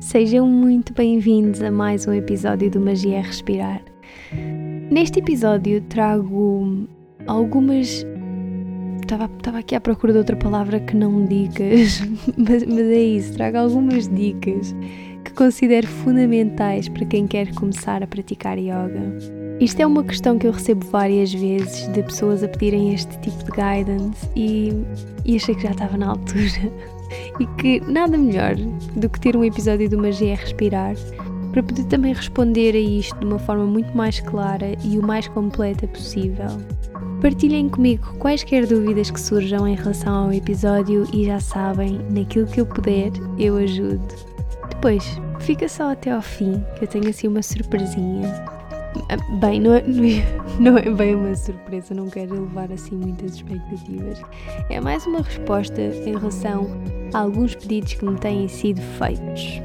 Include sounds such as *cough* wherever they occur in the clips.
Sejam muito bem-vindos a mais um episódio do Magia é Respirar. Neste episódio trago algumas. Estava, estava aqui à procura de outra palavra que não dicas, *laughs* mas, mas é isso, trago algumas dicas que considero fundamentais para quem quer começar a praticar yoga. Isto é uma questão que eu recebo várias vezes de pessoas a pedirem este tipo de guidance e, e achei que já estava na altura e que nada melhor do que ter um episódio do Magia é Respirar para poder também responder a isto de uma forma muito mais clara e o mais completa possível. Partilhem comigo quaisquer dúvidas que surjam em relação ao episódio e já sabem, naquilo que eu puder, eu ajudo. Depois, fica só até ao fim, que eu tenho assim uma surpresinha. Ah, bem, *laughs* não é, não é bem uma surpresa, não quero elevar assim muitas expectativas. É mais uma resposta em relação a alguns pedidos que me têm sido feitos.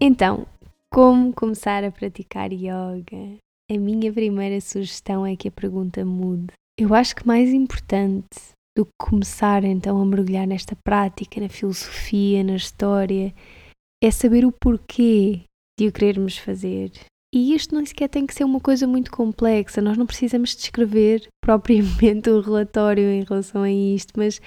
Então, como começar a praticar yoga? A minha primeira sugestão é que a pergunta mude. Eu acho que mais importante do que começar então a mergulhar nesta prática, na filosofia, na história, é saber o porquê de o querermos fazer. E isto nem sequer tem que ser uma coisa muito complexa, nós não precisamos descrever *laughs* propriamente um relatório em relação a isto, mas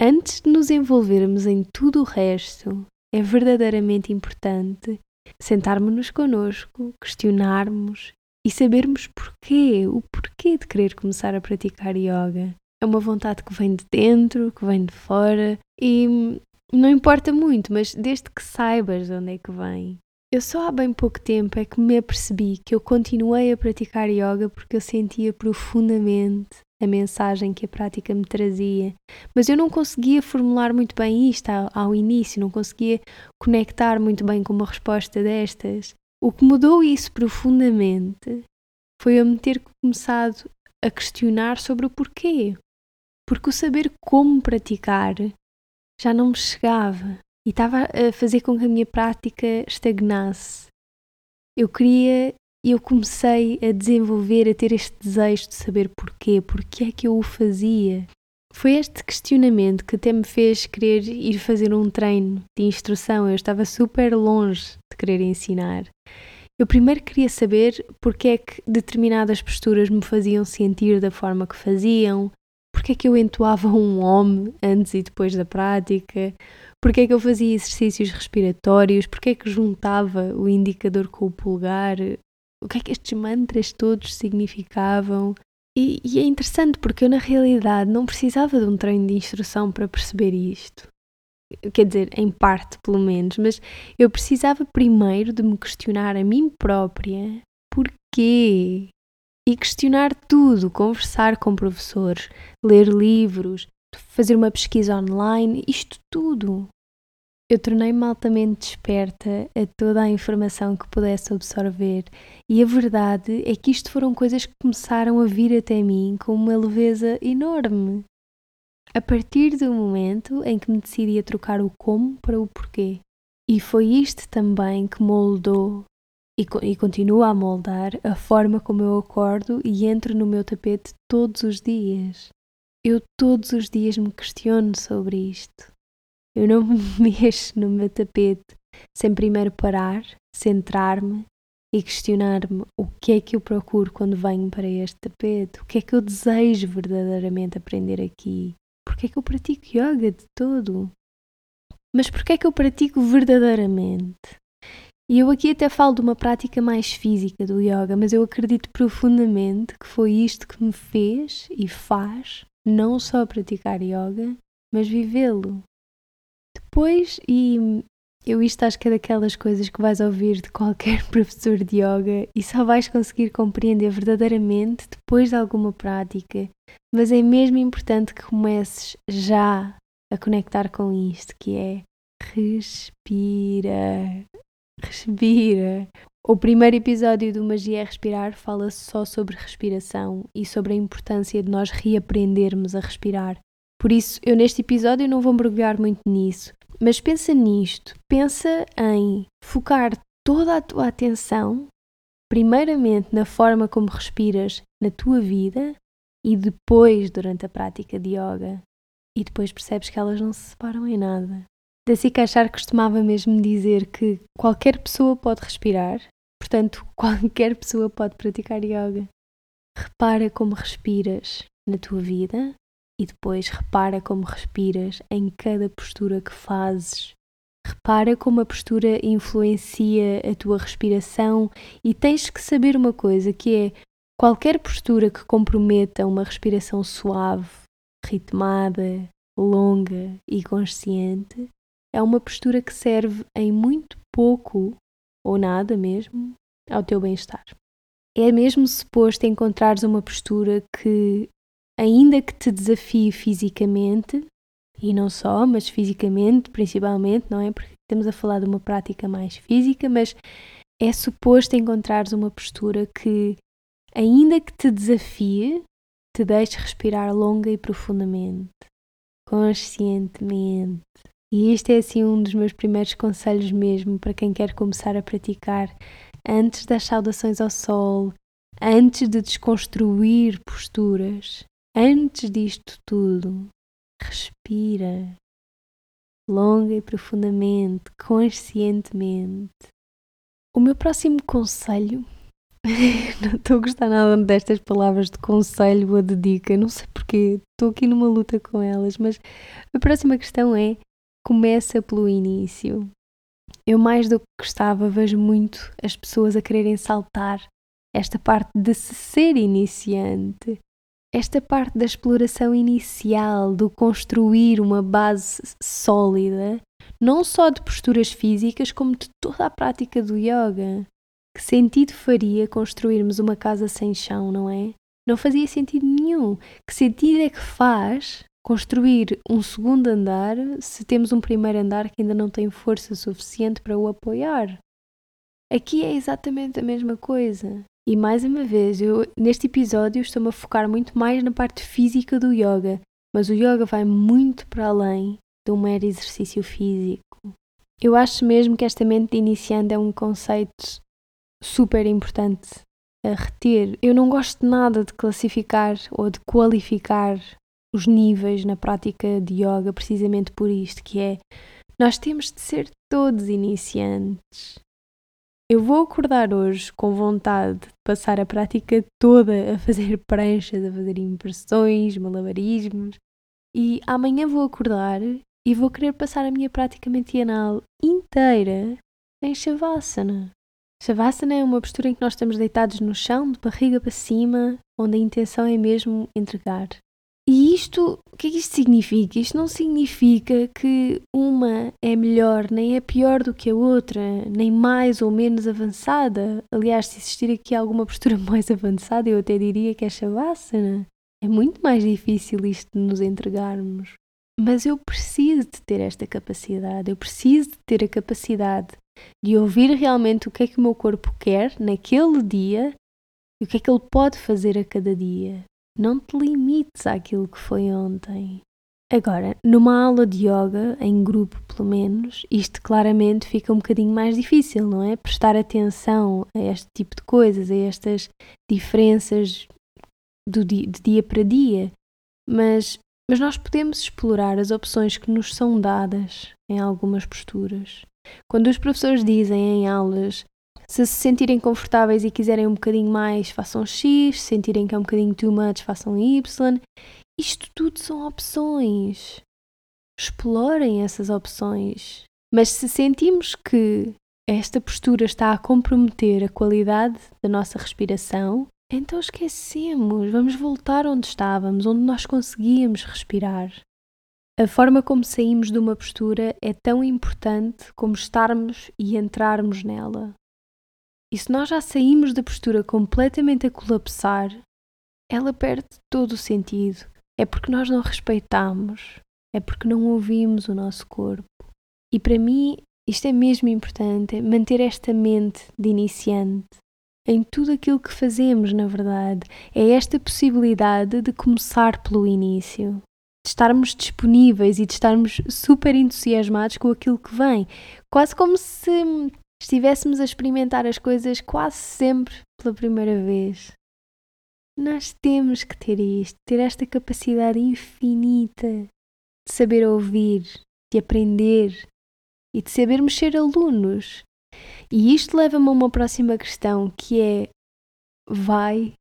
antes de nos envolvermos em tudo o resto, é verdadeiramente importante sentarmos-nos connosco, questionarmos e sabermos porquê, o porquê de querer começar a praticar yoga. É uma vontade que vem de dentro, que vem de fora e não importa muito, mas desde que saibas de onde é que vem. Eu só há bem pouco tempo é que me apercebi que eu continuei a praticar yoga porque eu sentia profundamente a mensagem que a prática me trazia, mas eu não conseguia formular muito bem isto ao, ao início, não conseguia conectar muito bem com uma resposta destas. O que mudou isso profundamente foi eu me ter começado a questionar sobre o porquê. Porque o saber como praticar já não me chegava e estava a fazer com que a minha prática estagnasse. Eu queria e eu comecei a desenvolver, a ter este desejo de saber porquê, porque é que eu o fazia. Foi este questionamento que até me fez querer ir fazer um treino de instrução. Eu estava super longe de querer ensinar. Eu primeiro queria saber porque é que determinadas posturas me faziam sentir da forma que faziam, porque é que eu entoava um homem antes e depois da prática, porque é que eu fazia exercícios respiratórios, porque é que juntava o indicador com o pulgar, o que é que estes mantras todos significavam. E, e é interessante porque eu, na realidade, não precisava de um treino de instrução para perceber isto. Quer dizer, em parte, pelo menos, mas eu precisava primeiro de me questionar a mim própria porquê e questionar tudo, conversar com professores, ler livros, fazer uma pesquisa online, isto tudo. Eu tornei-me altamente desperta a toda a informação que pudesse absorver, e a verdade é que isto foram coisas que começaram a vir até mim com uma leveza enorme. A partir do momento em que me decidi a trocar o como para o porquê. E foi isto também que moldou e, e continua a moldar a forma como eu acordo e entro no meu tapete todos os dias. Eu todos os dias me questiono sobre isto. Eu não me *laughs* mexo no meu tapete sem primeiro parar, centrar-me e questionar-me o que é que eu procuro quando venho para este tapete, o que é que eu desejo verdadeiramente aprender aqui, porque é que eu pratico yoga de todo. Mas porque é que eu pratico verdadeiramente? E eu aqui até falo de uma prática mais física do yoga, mas eu acredito profundamente que foi isto que me fez e faz não só praticar yoga, mas vivê-lo. Depois, e eu isto acho que é daquelas coisas que vais ouvir de qualquer *laughs* professor de yoga e só vais conseguir compreender verdadeiramente depois de alguma prática, mas é mesmo importante que comeces já a conectar com isto, que é respira. *laughs* Respira. O primeiro episódio do Magia é Respirar fala só sobre respiração e sobre a importância de nós reaprendermos a respirar. Por isso, eu neste episódio não vou mergulhar muito nisso, mas pensa nisto. Pensa em focar toda a tua atenção, primeiramente na forma como respiras na tua vida e depois durante a prática de yoga. E depois percebes que elas não se separam em nada. Da Achar costumava mesmo dizer que qualquer pessoa pode respirar, portanto, *laughs* qualquer pessoa pode praticar yoga. Repara como respiras na tua vida e depois repara como respiras em cada postura que fazes. Repara como a postura influencia a tua respiração e tens que saber uma coisa que é qualquer postura que comprometa uma respiração suave, ritmada, longa e consciente é uma postura que serve em muito pouco ou nada mesmo ao teu bem-estar. É mesmo suposto encontrares uma postura que, ainda que te desafie fisicamente, e não só, mas fisicamente principalmente, não é? Porque estamos a falar de uma prática mais física, mas é suposto encontrares uma postura que, ainda que te desafie, te deixe respirar longa e profundamente, conscientemente. E este é assim um dos meus primeiros conselhos mesmo para quem quer começar a praticar antes das saudações ao sol, antes de desconstruir posturas, antes disto tudo, respira longa e profundamente, conscientemente. O meu próximo conselho *laughs* não estou a gostar nada destas palavras de conselho ou de dica, não sei porquê, estou aqui numa luta com elas, mas a próxima questão é: começa pelo início. Eu, mais do que gostava, vejo muito as pessoas a quererem saltar esta parte de se ser iniciante, esta parte da exploração inicial, do construir uma base sólida, não só de posturas físicas, como de toda a prática do yoga. Que sentido faria construirmos uma casa sem chão, não é? Não fazia sentido nenhum. Que sentido é que faz construir um segundo andar se temos um primeiro andar que ainda não tem força suficiente para o apoiar? Aqui é exatamente a mesma coisa. E mais uma vez, eu neste episódio estou-me a focar muito mais na parte física do yoga, mas o yoga vai muito para além de um mero exercício físico. Eu acho mesmo que esta mente de iniciante é um conceito super importante a reter. Eu não gosto nada de classificar ou de qualificar os níveis na prática de yoga precisamente por isto, que é nós temos de ser todos iniciantes. Eu vou acordar hoje com vontade de passar a prática toda a fazer *laughs* pranchas, a fazer impressões, malabarismos, e amanhã vou acordar e vou querer passar a minha prática matinal inteira em Shavasana. Shavasana é uma postura em que nós estamos deitados no chão, de barriga para cima, onde a intenção é mesmo entregar. E isto, o que é que isto significa? Isto não significa que uma é melhor nem é pior do que a outra, nem mais ou menos avançada. Aliás, se existir aqui alguma postura *laughs* mais avançada, eu até diria que é Shavasana. É muito mais difícil isto de nos entregarmos. Mas eu preciso de ter esta capacidade, eu preciso de ter a capacidade de ouvir realmente o que é que o meu corpo quer naquele dia e o que é que ele pode fazer a cada dia. Não te limites àquilo que foi ontem. Agora, numa aula de yoga, em grupo pelo menos, isto claramente fica um bocadinho mais difícil, não é? Prestar atenção a este tipo de coisas, a estas diferenças do dia, de dia para dia. Mas, mas nós podemos explorar as opções que nos são dadas em algumas posturas. Quando os professores dizem em aulas se se sentirem confortáveis e quiserem um bocadinho mais, façam X, se sentirem que é um bocadinho too much, façam Y. Isto tudo são opções. Explorem essas opções. Mas se sentimos que esta postura está a comprometer a qualidade da nossa respiração, então esquecemos, vamos voltar onde estávamos, onde nós conseguíamos respirar. A forma como saímos de uma postura é tão importante como estarmos e entrarmos nela. E se nós já saímos da postura completamente a colapsar, ela perde todo o sentido. É porque nós não respeitamos, é porque não ouvimos o nosso corpo. E para mim, isto é mesmo importante, é manter esta mente de iniciante em tudo aquilo que fazemos, na verdade. É esta possibilidade de começar pelo início de estarmos disponíveis e de estarmos super entusiasmados com aquilo que vem. Quase como se estivéssemos a experimentar as coisas quase sempre pela primeira vez. Nós temos que ter isto, ter esta capacidade infinita de saber ouvir, de aprender, e de sabermos ser alunos. E isto leva-me a uma próxima questão que é: vai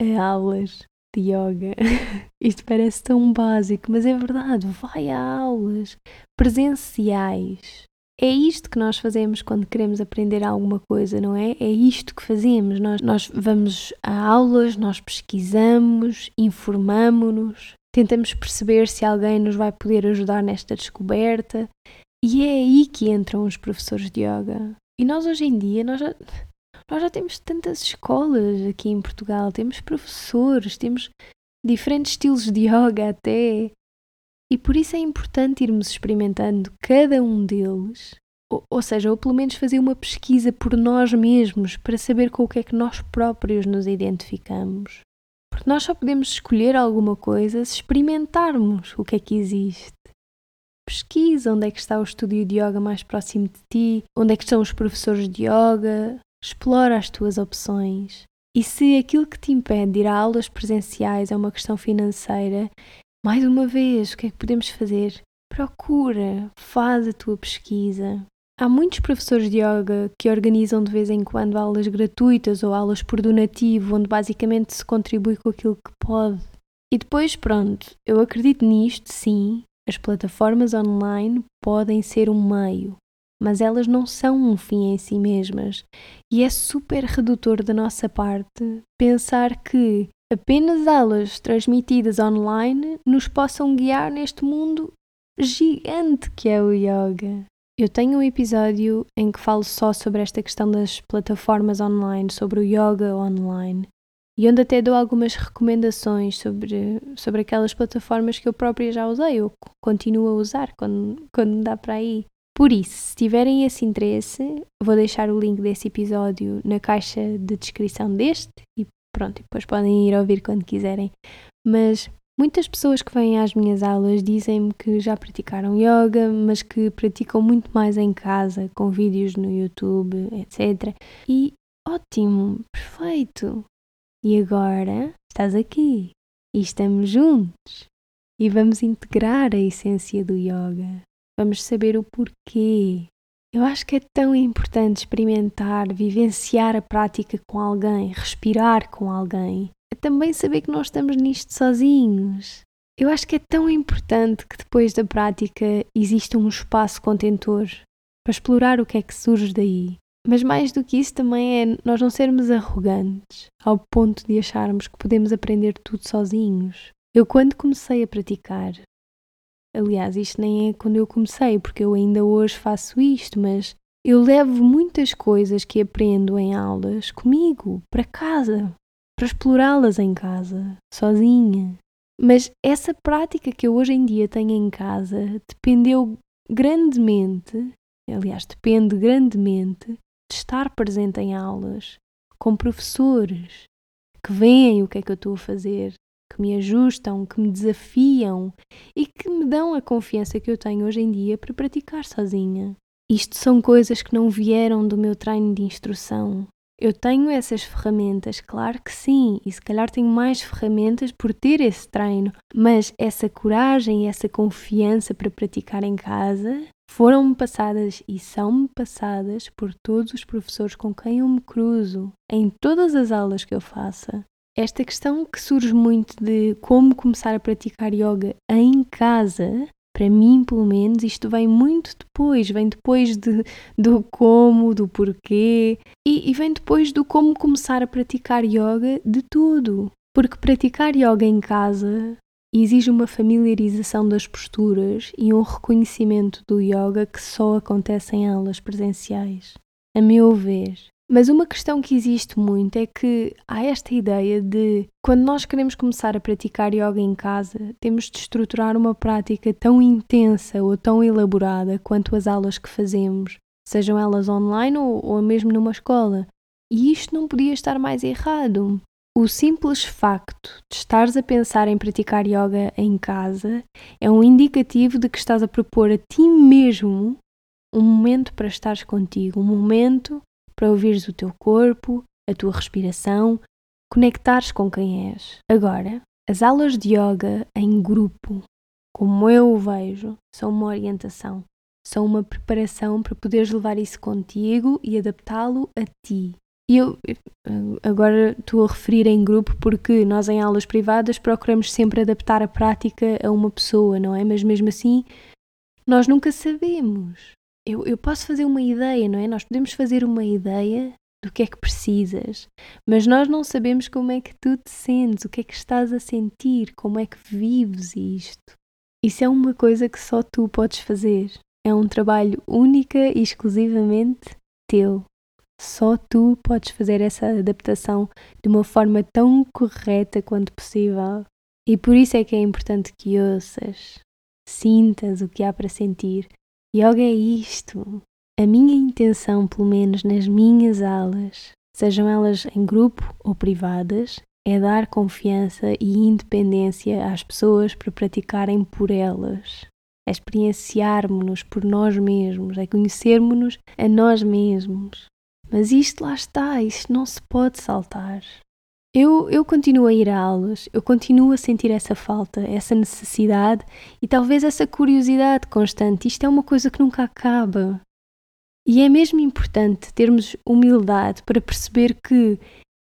a aulas de yoga? *laughs* isto parece tão básico, mas é verdade. Vai a aulas presenciais. É isto que nós fazemos quando queremos aprender alguma coisa, não é? É isto que fazemos. Nós, nós vamos a aulas, nós pesquisamos, informamos-nos, tentamos perceber se alguém nos vai poder ajudar nesta descoberta. E é aí que entram os professores de yoga. E nós hoje em dia, nós já, nós já temos tantas escolas aqui em Portugal, temos professores, temos diferentes estilos de yoga até. E por isso é importante irmos experimentando cada um deles, ou, ou seja, ou pelo menos fazer uma pesquisa por nós mesmos para saber com o que é que nós próprios nos identificamos. Porque nós só podemos escolher alguma coisa se experimentarmos o que é que existe. Pesquisa onde é que está o estúdio de yoga mais próximo de ti, onde é que estão os professores de yoga, explora as tuas opções. E se aquilo que te impede de ir a aulas presenciais é uma questão financeira, mais uma vez, o que é que podemos fazer? Procura, faz a tua pesquisa. Há muitos professores de yoga que organizam de vez em quando aulas gratuitas ou aulas por donativo, onde basicamente se contribui com aquilo que pode. E depois, pronto, eu acredito nisto, sim, as plataformas online podem ser um meio, mas elas não são um fim em si mesmas. E é super redutor da nossa parte pensar que apenas aulas transmitidas online nos possam guiar neste mundo gigante que é o yoga. Eu tenho um episódio em que falo só sobre esta questão das plataformas online, sobre o yoga online, e onde até dou algumas recomendações sobre, sobre aquelas plataformas que eu própria já usei ou continuo a usar quando, quando dá para aí. Por isso, se tiverem esse interesse, vou deixar o link desse episódio na caixa de descrição deste e pronto, depois podem ir ouvir quando quiserem. Mas muitas pessoas que vêm às minhas aulas dizem-me que já praticaram yoga, mas que praticam muito mais em casa, com vídeos no YouTube, etc. E ótimo, perfeito! E agora estás aqui e estamos juntos e vamos integrar a essência do yoga. Vamos saber o porquê, eu acho que é tão importante experimentar, vivenciar a prática com alguém, respirar com alguém. É também saber que nós estamos nisto sozinhos. Eu acho que é tão importante que depois da prática exista um espaço contentor para explorar o que é que surge daí. Mas mais do que isso também é nós não sermos arrogantes ao ponto de acharmos que podemos aprender tudo sozinhos. Eu quando comecei a praticar, Aliás, isto nem é quando eu comecei, porque eu ainda hoje faço isto, mas eu levo muitas coisas que aprendo em aulas comigo, para casa, para explorá-las em casa, sozinha. Mas essa prática que eu hoje em dia tenho em casa dependeu grandemente, aliás, depende grandemente de estar presente em aulas, com professores que veem o que é que eu estou a fazer, que me ajustam, que me desafiam e que me dão a confiança que eu tenho hoje em dia para praticar sozinha. Isto são coisas que não vieram do meu treino de instrução. Eu tenho essas ferramentas, claro que sim, e se calhar tenho mais ferramentas por ter esse treino, mas essa coragem e essa confiança para praticar em casa foram-me passadas e são-me passadas por todos os professores com quem eu me cruzo, em todas as aulas que eu faça. Esta questão que surge muito de como começar a praticar yoga em casa, para mim, pelo menos, isto vem muito depois, vem depois de, do como, do porquê e, e vem depois do como começar a praticar yoga de tudo. Porque praticar yoga em casa exige uma familiarização das posturas e um reconhecimento do yoga que só acontece em aulas presenciais. A meu ver, mas uma questão que existe muito é que há esta ideia de quando nós queremos começar a praticar yoga em casa, temos de estruturar uma prática tão intensa ou tão elaborada quanto as aulas que fazemos, sejam elas online ou, ou mesmo numa escola. E isto não podia estar mais errado. O simples facto de estares a pensar em praticar yoga em casa é um indicativo de que estás a propor a ti mesmo um momento para estares contigo, um momento para ouvires o teu corpo, a tua respiração, conectares com quem és. Agora, as aulas de yoga em grupo, como eu o vejo, são uma orientação. são uma preparação para poderes levar isso contigo e adaptá-lo a ti. E eu agora estou a referir em grupo porque nós em aulas privadas procuramos sempre adaptar a prática a uma pessoa, não é? Mas mesmo assim, nós nunca sabemos. Eu, eu posso fazer uma ideia, não é? Nós podemos fazer uma ideia do que é que precisas, mas nós não sabemos como é que tu te sentes, o que é que estás a sentir, como é que vives isto. Isso é uma coisa que só tu podes fazer. É um trabalho única e exclusivamente teu. Só tu podes fazer essa adaptação de uma forma tão correta quanto possível. E por isso é que é importante que ouças, sintas o que há para sentir. Yoga é isto. A minha intenção, pelo menos nas minhas aulas, sejam elas em grupo ou privadas, é dar confiança e independência às pessoas para praticarem por elas. É experienciarmos-nos por nós mesmos, é conhecermos-nos a nós mesmos. Mas isto lá está, isto não se pode saltar. Eu, eu continuo a ir a aulas, eu continuo a sentir essa falta, essa necessidade e talvez essa curiosidade constante. Isto é uma coisa que nunca acaba. E é mesmo importante termos humildade para perceber que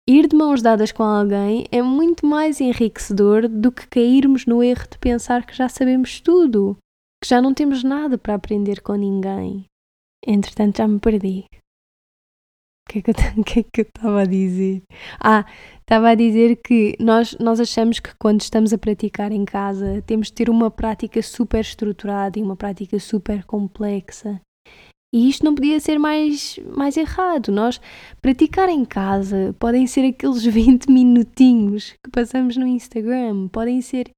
ir de mãos dadas com alguém é muito mais enriquecedor do que cairmos no erro de pensar que já sabemos tudo, que já não temos nada para aprender com ninguém. Entretanto, já me perdi que é que eu *laughs* é que eu estava a dizer? Ah, estava a dizer que nós, nós achamos que quando estamos a praticar em casa temos de ter uma prática super estruturada e uma prática super complexa. E isto não podia ser mais, mais errado. Nós praticar em casa podem ser aqueles *laughs* 20 minutinhos que passamos no Instagram, podem ser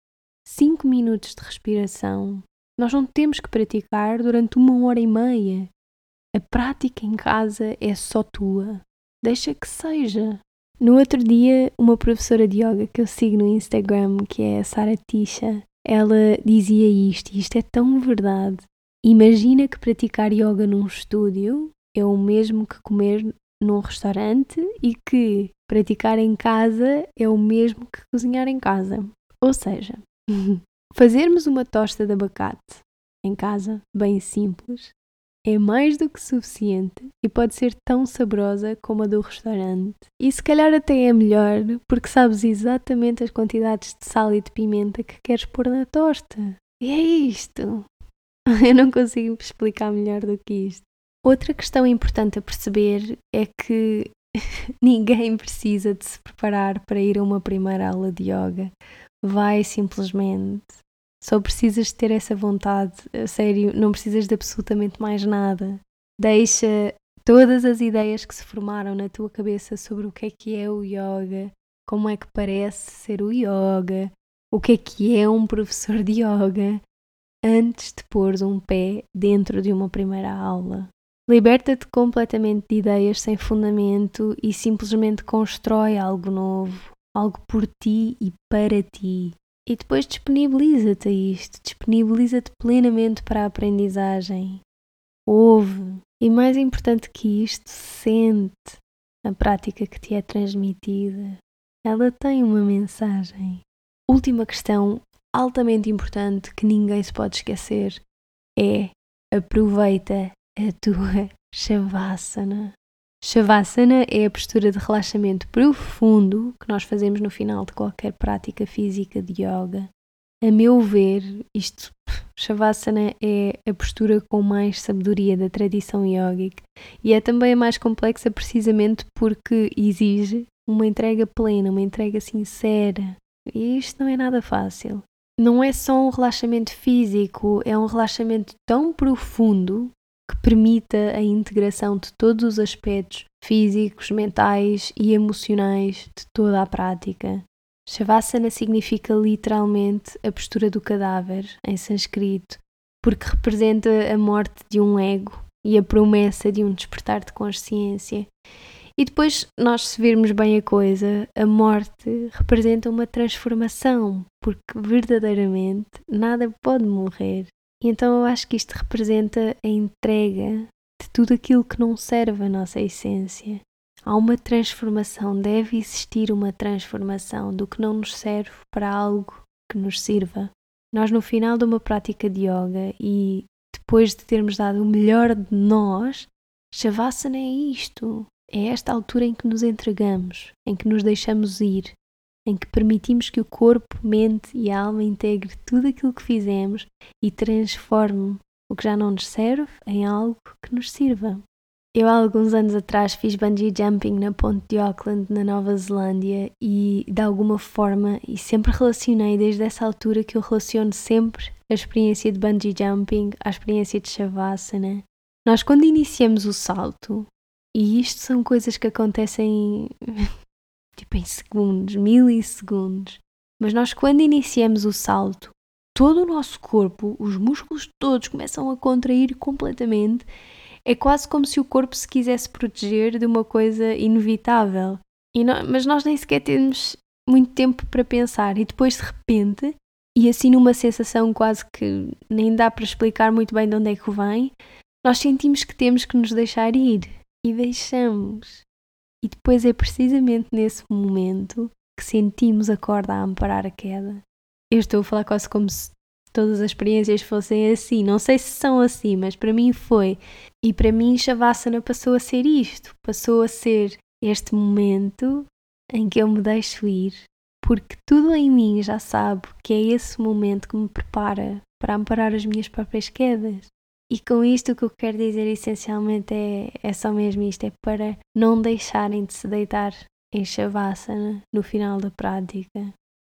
5 minutos de respiração. Nós não temos que praticar durante uma hora e meia. A prática em casa é só tua. Deixa que seja. No outro dia, uma professora de yoga que eu sigo no Instagram, que é a Sara Tisha, ela dizia isto, e isto é tão verdade. Imagina que praticar yoga num estúdio é o mesmo que comer num restaurante e que praticar em casa é o mesmo que cozinhar em casa. Ou seja, *laughs* fazermos uma tosta de abacate em casa, bem simples, é mais do que suficiente e pode ser tão saborosa como a do restaurante. E se calhar até é melhor porque sabes exatamente as quantidades de sal e de pimenta que queres pôr na tosta. E é isto. *laughs* Eu não consigo explicar melhor do que isto. Outra questão importante a perceber é que *laughs* ninguém precisa de se preparar para ir a uma primeira aula de yoga. Vai simplesmente só precisas ter essa vontade, a sério, não precisas de absolutamente mais nada. Deixa todas as ideias que se formaram na tua cabeça sobre o que é que é o yoga, como é que parece ser o yoga, o que é que é um professor de yoga, antes de pôr um pé dentro de uma primeira aula. Liberta-te completamente de ideias sem fundamento e simplesmente constrói algo novo, algo por ti e para ti. E depois disponibiliza-te a isto, disponibiliza-te plenamente para a aprendizagem. Ouve. E mais importante que isto, sente a prática que te é transmitida. Ela tem uma mensagem. Última questão, altamente importante, que ninguém se pode esquecer, é aproveita a tua *laughs* Shavasana. Shavasana é a postura de relaxamento profundo que nós fazemos no final de qualquer prática física de yoga. A meu ver, isto, Shavasana é a postura com mais sabedoria da tradição yogic e é também a mais complexa precisamente porque exige uma entrega plena, uma entrega sincera. E isto não é nada fácil. Não é só um relaxamento físico, é um relaxamento tão profundo que permita a integração de todos os aspectos físicos, mentais e emocionais de toda a prática. Shavasana significa literalmente a postura do cadáver, em sânscrito, porque representa a morte de um ego e a promessa de um despertar de consciência. E depois, nós se virmos bem a coisa, a morte representa uma transformação, porque verdadeiramente nada pode morrer. E então eu acho que isto representa a entrega de tudo aquilo que não serve a nossa essência. Há uma transformação, deve existir uma transformação do que não nos serve para algo que nos sirva. Nós, no final de uma prática de yoga e depois de termos dado o melhor de nós, Shavasana é isto. É esta altura em que nos entregamos, em que nos deixamos ir, em que permitimos que o corpo, mente e alma integre tudo aquilo que fizemos e transforme o que já não nos serve em algo que nos sirva. Eu há alguns anos atrás fiz bungee jumping na ponte de Auckland, na Nova Zelândia, e de alguma forma, e sempre relacionei desde essa altura que eu relaciono sempre a experiência de bungee jumping à experiência de Shavasana. Nós quando iniciamos o salto, e isto são coisas que acontecem *laughs* tipo em segundos, milissegundos. Mas nós, quando iniciamos o salto, todo o nosso corpo, os músculos todos começam a contrair completamente. É quase como se o corpo se quisesse proteger de uma coisa inevitável. Não, mas nós nem sequer temos muito tempo para pensar e depois de repente, e assim numa sensação quase que nem dá para explicar muito bem de onde é que vem, nós sentimos que temos que nos deixar ir e deixamos. E depois é precisamente nesse momento que sentimos a corda a amparar a queda. Eu estou a falar quase como se todas as experiências fossem assim. Não sei se são assim, mas para mim foi. E para mim, Shavasana passou a ser isto. Passou a ser este momento em que eu me deixo ir, porque tudo em mim já sabe que é esse momento que me prepara para amparar as minhas próprias quedas. E com isto o que eu quero dizer essencialmente é, é só mesmo isto, é para não deixarem de se deitar em Shavasana no final da prática.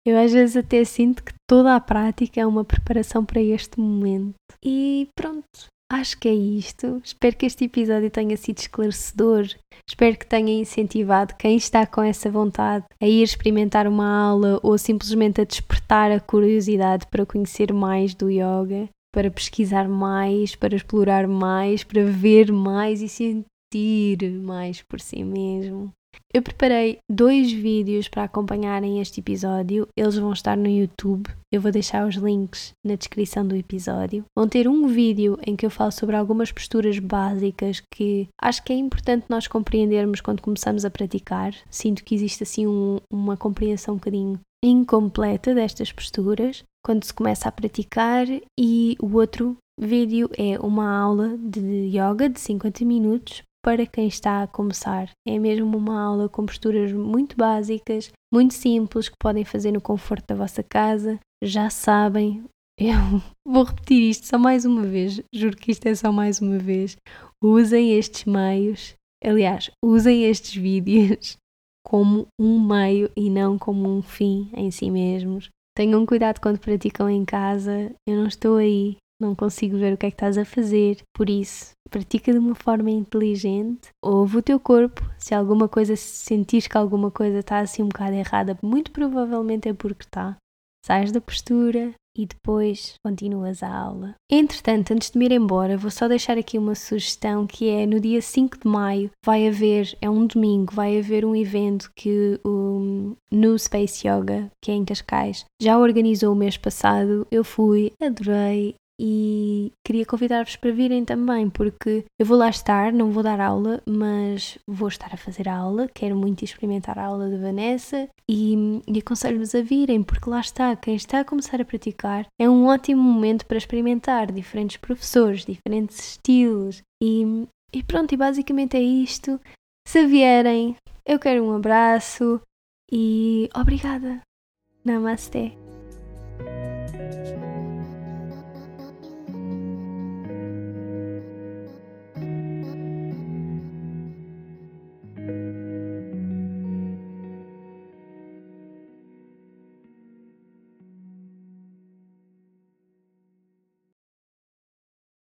Eu às vezes até sinto que toda a prática é uma preparação para este momento. E pronto, acho que é isto. Espero que este episódio tenha sido esclarecedor. Espero que tenha incentivado quem está com essa vontade a ir experimentar uma aula ou simplesmente a despertar a curiosidade para conhecer mais do yoga para pesquisar mais, para explorar mais, para ver mais e sentir mais por si mesmo. Eu preparei dois vídeos para acompanharem este episódio, eles vão estar no YouTube. Eu vou deixar os links na descrição do episódio. Vão ter um vídeo em que eu falo sobre algumas posturas básicas que acho que é importante nós compreendermos quando começamos a praticar. Sinto que existe assim um, uma compreensão um bocadinho incompleta destas posturas quando se começa a praticar e o outro vídeo é uma aula de yoga de 50 minutos para quem está a começar. É mesmo uma aula com posturas muito básicas, muito simples, que podem fazer no conforto da vossa casa. Já sabem, *laughs* eu vou repetir isto só mais uma vez, juro que isto é só mais uma vez. Usem estes meios, aliás, usem estes *laughs* vídeos como um meio e não como um fim em si mesmos. Tenham cuidado quando praticam em casa. Eu não estou aí, não consigo ver o que é que estás a fazer. Por isso, pratica de uma forma inteligente. Ouve o teu corpo. Se alguma coisa se sentires que alguma coisa está assim um bocado errada, muito provavelmente é porque está. Sais da postura, e depois continuas a aula. Entretanto, antes de me ir embora, vou só deixar aqui uma sugestão que é no dia 5 de maio vai haver, é um domingo, vai haver um evento que o New Space Yoga, que é em Cascais, já organizou o mês passado. Eu fui, adorei, e queria convidar-vos para virem também, porque eu vou lá estar, não vou dar aula, mas vou estar a fazer a aula, quero muito experimentar a aula da Vanessa e, e aconselho-vos a virem, porque lá está, quem está a começar a praticar é um ótimo momento para experimentar diferentes professores, diferentes estilos e, e pronto, e basicamente é isto. Se vierem, eu quero um abraço e obrigada. Namaste.